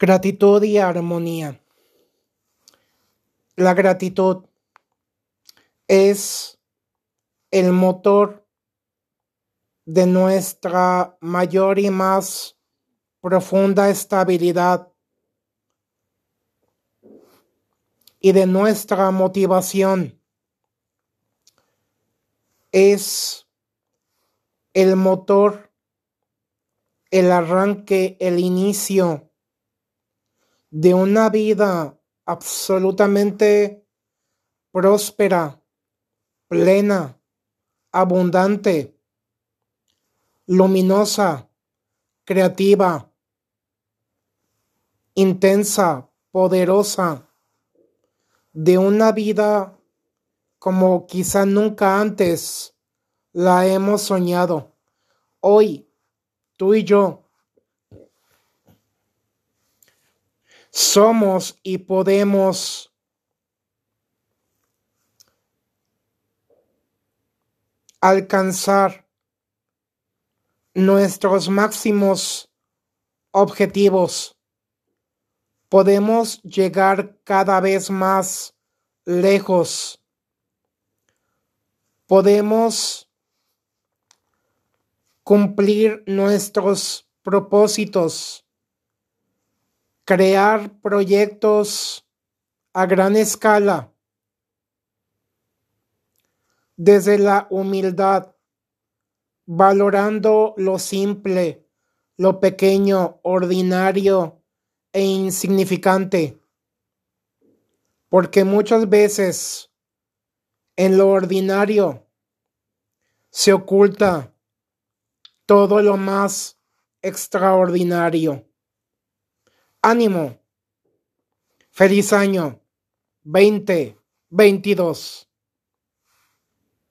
Gratitud y armonía. La gratitud es el motor de nuestra mayor y más profunda estabilidad y de nuestra motivación. Es el motor, el arranque, el inicio de una vida absolutamente próspera, plena, abundante, luminosa, creativa, intensa, poderosa, de una vida como quizá nunca antes la hemos soñado. Hoy, tú y yo, somos y podemos alcanzar nuestros máximos objetivos. Podemos llegar cada vez más lejos. Podemos cumplir nuestros propósitos crear proyectos a gran escala desde la humildad, valorando lo simple, lo pequeño, ordinario e insignificante. Porque muchas veces en lo ordinario se oculta todo lo más extraordinario. Ánimo. Feliz año 2022.